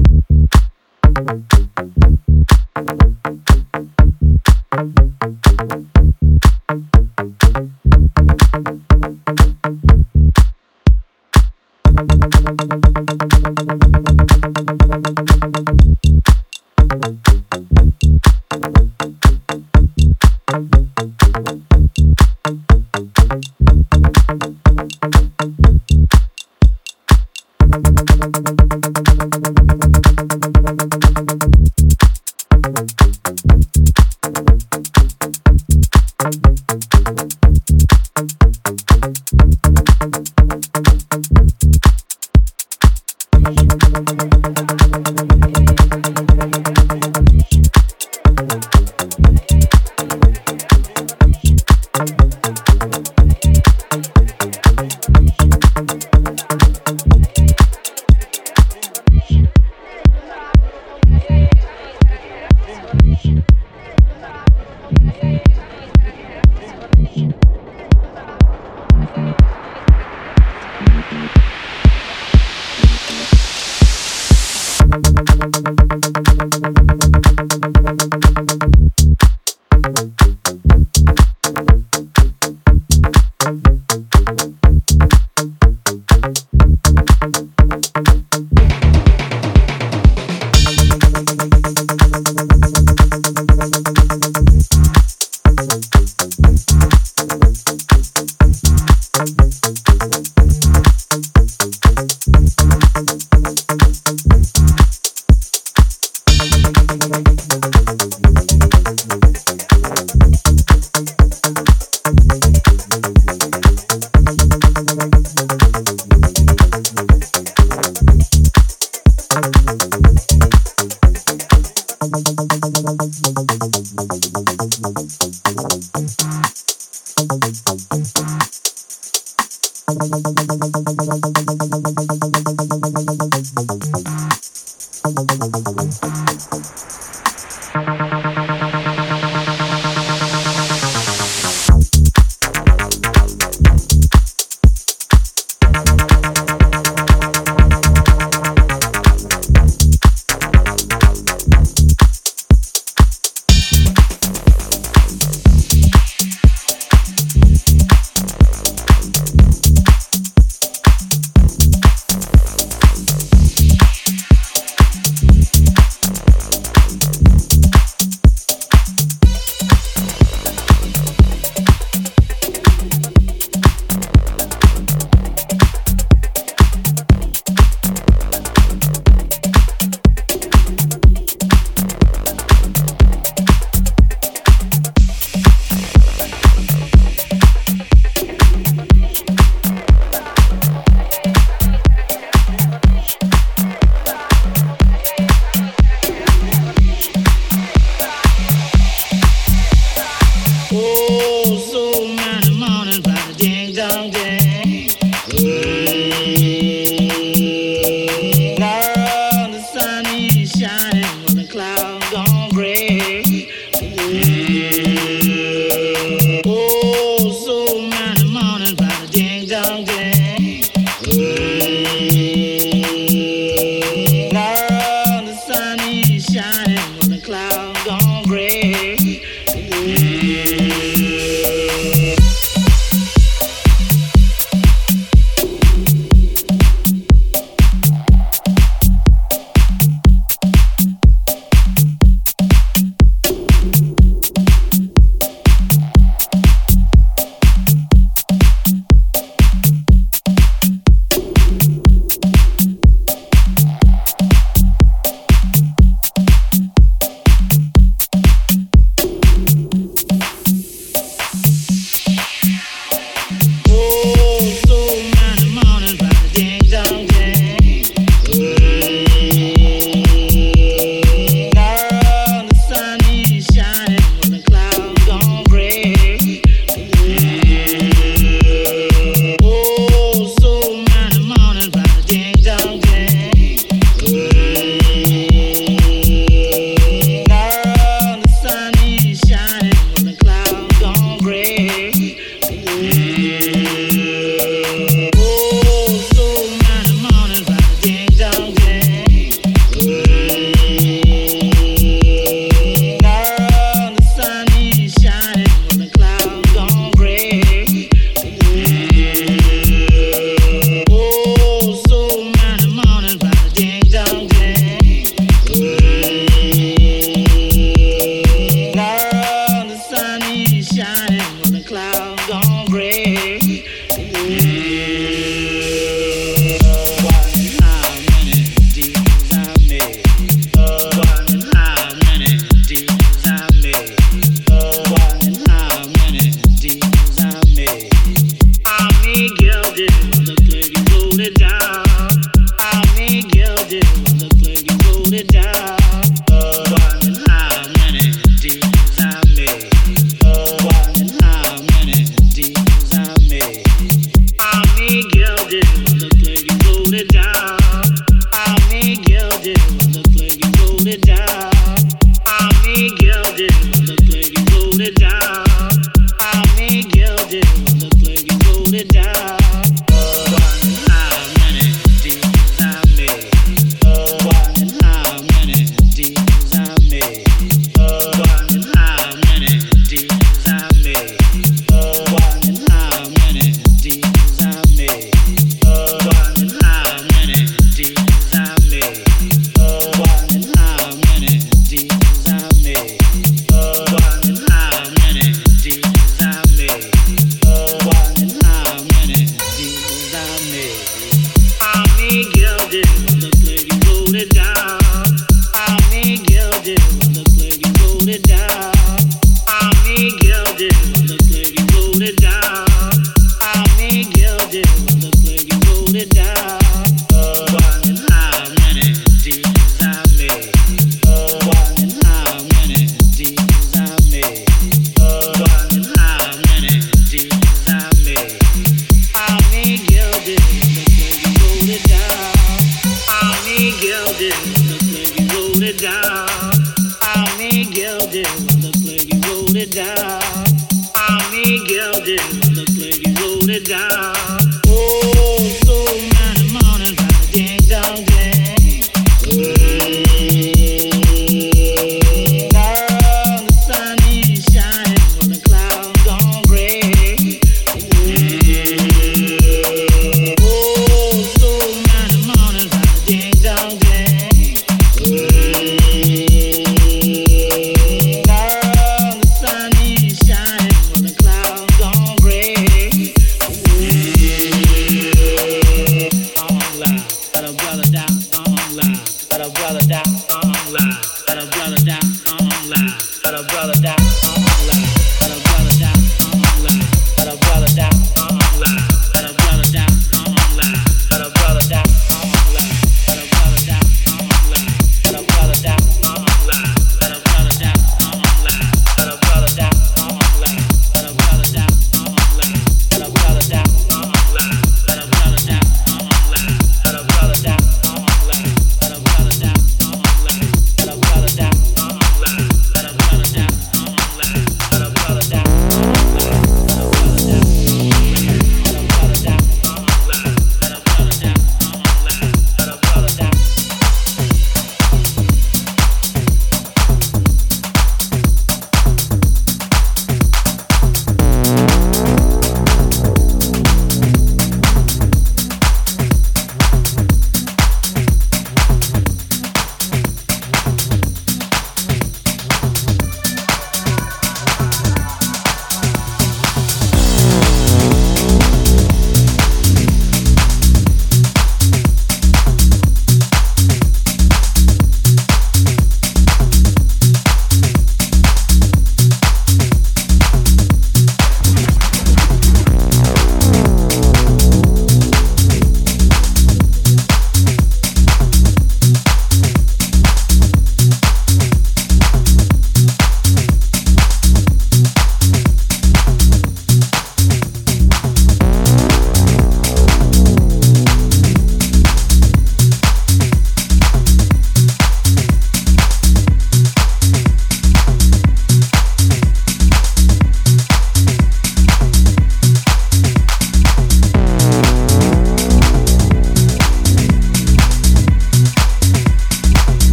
Thank